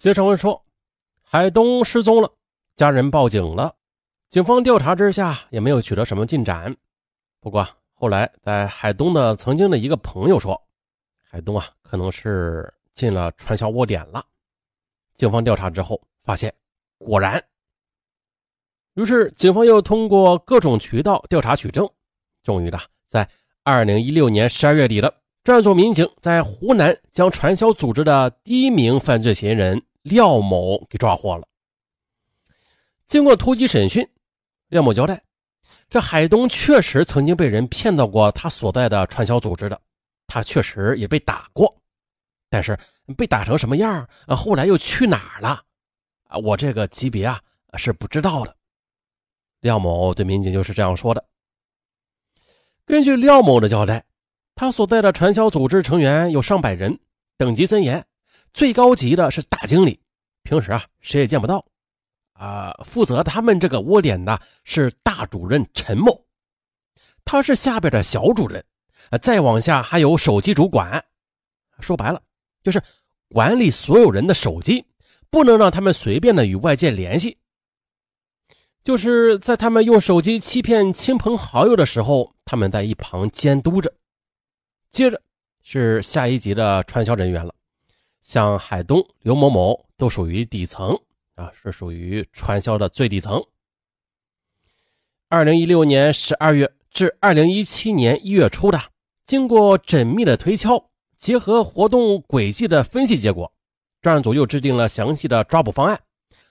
接上文说，海东失踪了，家人报警了，警方调查之下也没有取得什么进展。不过后来，在海东的曾经的一个朋友说，海东啊可能是进了传销窝点了。警方调查之后发现，果然。于是警方又通过各种渠道调查取证，终于的在二零一六年十二月底了，专案组民警在湖南将传销组织的第一名犯罪嫌疑人。廖某给抓获了。经过突击审讯，廖某交代，这海东确实曾经被人骗到过他所在的传销组织的，他确实也被打过，但是被打成什么样，后来又去哪儿了？啊，我这个级别啊是不知道的。廖某对民警就是这样说的。根据廖某的交代，他所在的传销组织成员有上百人，等级森严。最高级的是大经理，平时啊谁也见不到，啊，负责他们这个窝点的是大主任陈某，他是下边的小主任，再往下还有手机主管，说白了就是管理所有人的手机，不能让他们随便的与外界联系，就是在他们用手机欺骗亲朋好友的时候，他们在一旁监督着。接着是下一级的传销人员了。像海东、刘某某都属于底层啊，是属于传销的最底层。二零一六年十二月至二零一七年一月初的，经过缜密的推敲，结合活动轨迹的分析结果，专案组又制定了详细的抓捕方案，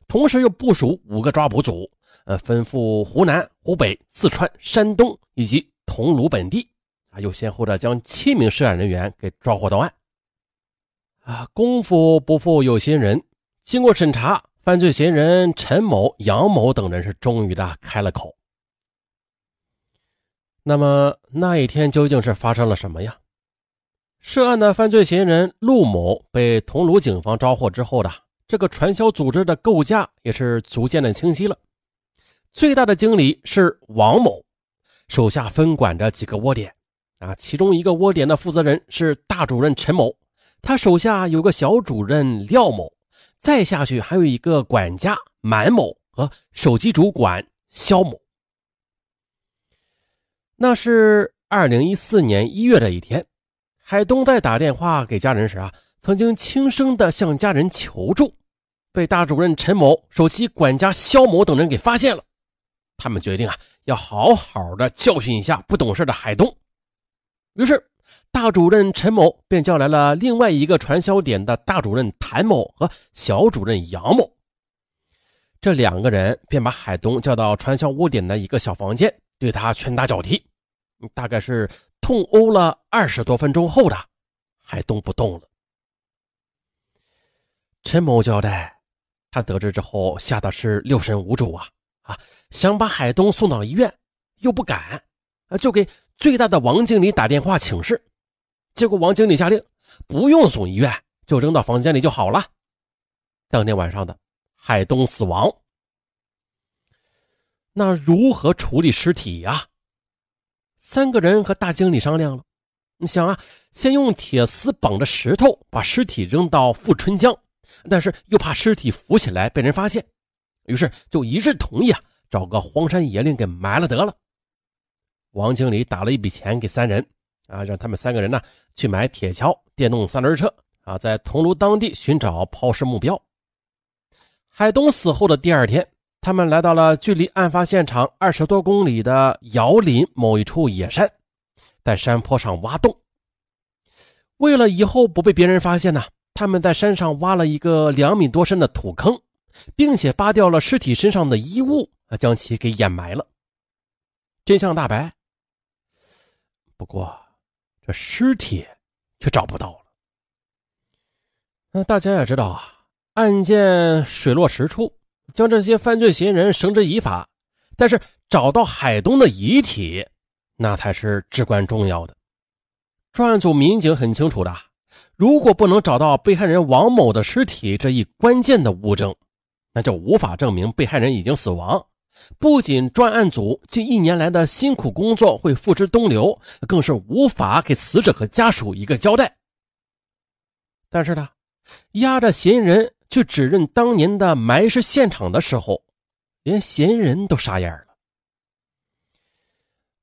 同时又部署五个抓捕组，呃，分赴湖南、湖北、四川、山东以及桐庐本地，啊，又先后的将七名涉案人员给抓获到案。啊，功夫不负有心人。经过审查，犯罪嫌疑人陈某、杨某等人是终于的开了口。那么那一天究竟是发生了什么呀？涉案的犯罪嫌疑人陆某被桐庐警方抓获之后的，这个传销组织的构架也是逐渐的清晰了。最大的经理是王某，手下分管着几个窝点。啊，其中一个窝点的负责人是大主任陈某。他手下有个小主任廖某，再下去还有一个管家满某和手机主管肖某。那是二零一四年一月的一天，海东在打电话给家人时啊，曾经轻声的向家人求助，被大主任陈某、首席管家肖某等人给发现了。他们决定啊，要好好的教训一下不懂事的海东。于是。大主任陈某便叫来了另外一个传销点的大主任谭某和小主任杨某，这两个人便把海东叫到传销窝点的一个小房间，对他拳打脚踢，大概是痛殴了二十多分钟后的，海东不动了。陈某交代，他得知之后吓得是六神无主啊啊，想把海东送到医院，又不敢啊，就给最大的王经理打电话请示。结果王经理下令，不用送医院，就扔到房间里就好了。当天晚上的海东死亡，那如何处理尸体呀？三个人和大经理商量了，你想啊，先用铁丝绑着石头把尸体扔到富春江，但是又怕尸体浮起来被人发现，于是就一致同意啊，找个荒山野岭给埋了得了。王经理打了一笔钱给三人。啊，让他们三个人呢去买铁锹、电动三轮车啊，在桐庐当地寻找抛尸目标。海东死后的第二天，他们来到了距离案发现场二十多公里的瑶林某一处野山，在山坡上挖洞。为了以后不被别人发现呢，他们在山上挖了一个两米多深的土坑，并且扒掉了尸体身上的衣物，啊，将其给掩埋了。真相大白。不过。这尸体却找不到了。那大家也知道啊，案件水落石出，将这些犯罪嫌疑人绳之以法。但是找到海东的遗体，那才是至关重要的。专案组民警很清楚的，如果不能找到被害人王某的尸体这一关键的物证，那就无法证明被害人已经死亡。不仅专案组近一年来的辛苦工作会付之东流，更是无法给死者和家属一个交代。但是呢，押着嫌疑人去指认当年的埋尸现场的时候，连嫌疑人都傻眼了。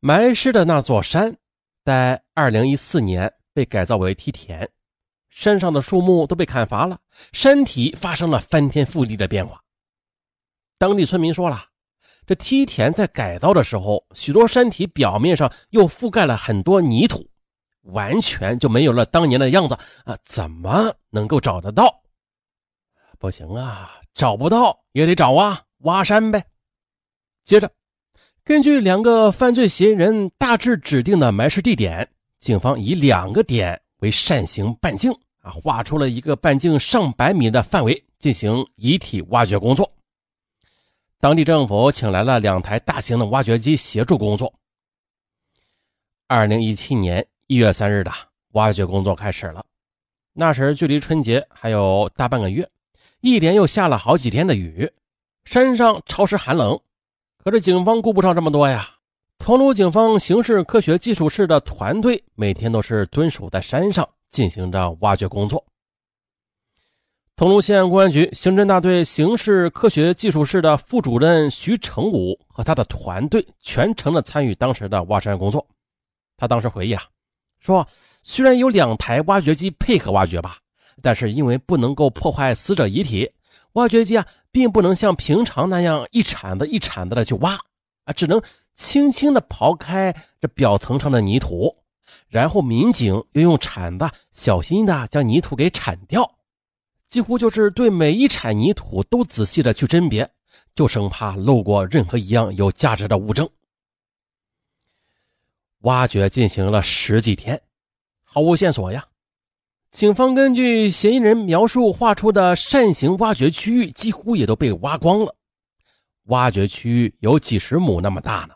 埋尸的那座山，在二零一四年被改造为梯田，山上的树木都被砍伐了，山体发生了翻天覆地的变化。当地村民说了，这梯田在改造的时候，许多山体表面上又覆盖了很多泥土。完全就没有了当年的样子啊！怎么能够找得到？不行啊，找不到也得找啊，挖山呗。接着，根据两个犯罪嫌疑人大致指定的埋尸地点，警方以两个点为扇形半径啊，画出了一个半径上百米的范围进行遗体挖掘工作。当地政府请来了两台大型的挖掘机协助工作。二零一七年。一月三日的挖掘工作开始了，那时距离春节还有大半个月，一连又下了好几天的雨，山上潮湿寒冷。可是警方顾不上这么多呀，桐庐警方刑事科学技术室的团队每天都是蹲守在山上进行着挖掘工作。桐庐县公安局刑侦大队刑事科学技术室的副主任徐成武和他的团队全程的参与当时的挖山工作。他当时回忆啊。说，虽然有两台挖掘机配合挖掘吧，但是因为不能够破坏死者遗体，挖掘机啊，并不能像平常那样一铲子一铲子的去挖啊，只能轻轻的刨开这表层上的泥土，然后民警又用铲子小心的将泥土给铲掉，几乎就是对每一铲泥土都仔细的去甄别，就生怕漏过任何一样有价值的物证。挖掘进行了十几天，毫无线索呀。警方根据嫌疑人描述画出的扇形挖掘区域，几乎也都被挖光了。挖掘区域有几十亩那么大呢。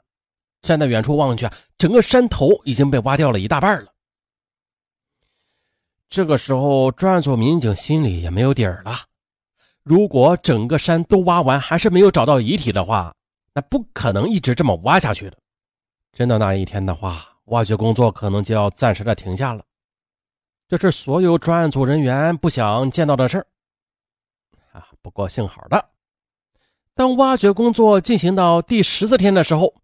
站在远处望去，整个山头已经被挖掉了一大半了。这个时候，专案组民警心里也没有底儿了。如果整个山都挖完，还是没有找到遗体的话，那不可能一直这么挖下去的。真的那一天的话，挖掘工作可能就要暂时的停下了。这是所有专案组人员不想见到的事儿啊。不过幸好的，当挖掘工作进行到第十四天的时候，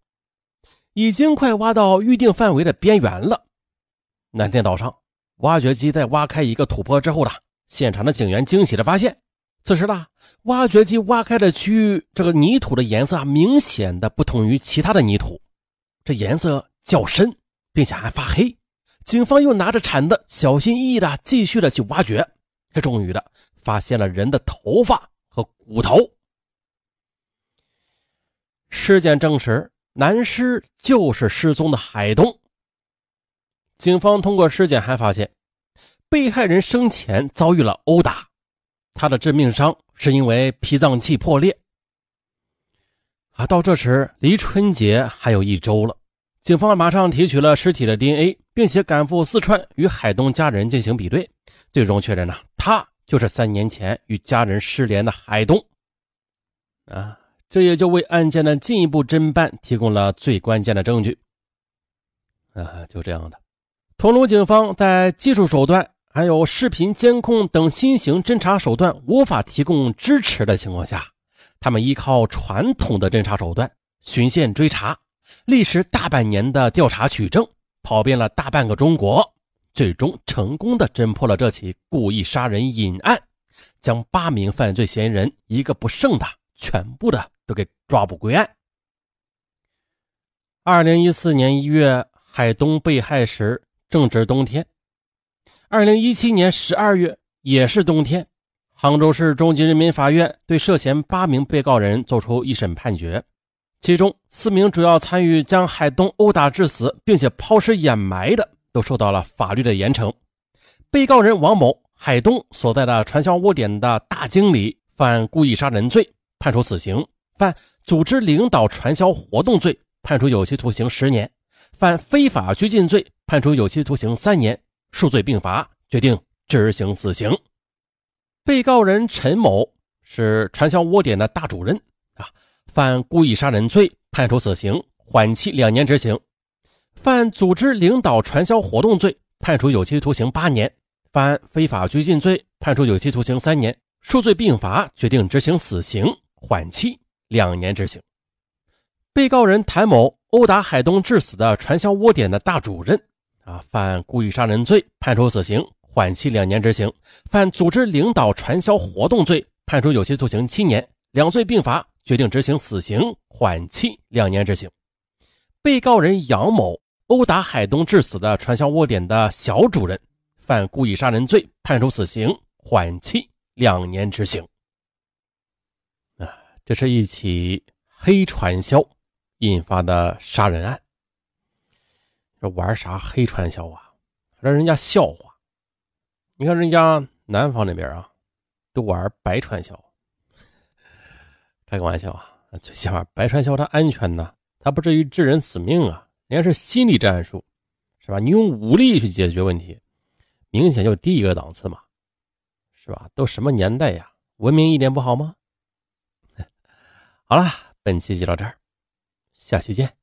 已经快挖到预定范围的边缘了。那天早上，挖掘机在挖开一个土坡之后呢，现场的警员惊喜的发现，此时呢，挖掘机挖开的区域，这个泥土的颜色啊明显的不同于其他的泥土。这颜色较深，并且还发黑。警方又拿着铲子，小心翼翼的继续的去挖掘，才终于的发现了人的头发和骨头。尸检证实，男尸就是失踪的海东。警方通过尸检还发现，被害人生前遭遇了殴打，他的致命伤是因为脾脏器破裂。啊，到这时离春节还有一周了，警方马上提取了尸体的 DNA，并且赶赴四川与海东家人进行比对，最终确认呢，他就是三年前与家人失联的海东。啊，这也就为案件的进一步侦办提供了最关键的证据。啊，就这样的，桐庐警方在技术手段还有视频监控等新型侦查手段无法提供支持的情况下。他们依靠传统的侦查手段，循线追查，历时大半年的调查取证，跑遍了大半个中国，最终成功的侦破了这起故意杀人隐案，将八名犯罪嫌疑人一个不剩的全部的都给抓捕归案。二零一四年一月，海东被害时正值冬天；二零一七年十二月也是冬天。杭州市中级人民法院对涉嫌八名被告人作出一审判决，其中四名主要参与将海东殴打致死并且抛尸掩埋的，都受到了法律的严惩。被告人王某、海东所在的传销窝点的大经理犯故意杀人罪，判处死刑；犯组织领导传销活动罪，判处有期徒刑十年；犯非法拘禁罪，判处有期徒刑三年。数罪并罚，决定执行死刑。被告人陈某是传销窝点的大主任啊，犯故意杀人罪，判处死刑，缓期两年执行；犯组织领导传销活动罪，判处有期徒刑八年；犯非法拘禁罪，判处有期徒刑三年。数罪并罚，决定执行死刑，缓期两年执行。被告人谭某殴打海东致死的传销窝点的大主任，啊，犯故意杀人罪，判处死刑，缓期两年执行；犯组织领导传销活动罪，判处有期徒刑七年，两罪并罚，决定执行死刑，缓期两年执行。被告人杨某殴打海东致死的传销窝点的小主任，犯故意杀人罪，判处死刑，缓期两年执行。啊，这是一起黑传销。引发的杀人案，这玩啥黑传销啊？让人家笑话。你看人家南方那边啊，都玩白传销。开个玩笑啊，最起码白传销它安全呢，它不至于致人死命啊。人家是心理战术，是吧？你用武力去解决问题，明显就低一个档次嘛，是吧？都什么年代呀？文明一点不好吗？好了，本期就到这儿。下期见。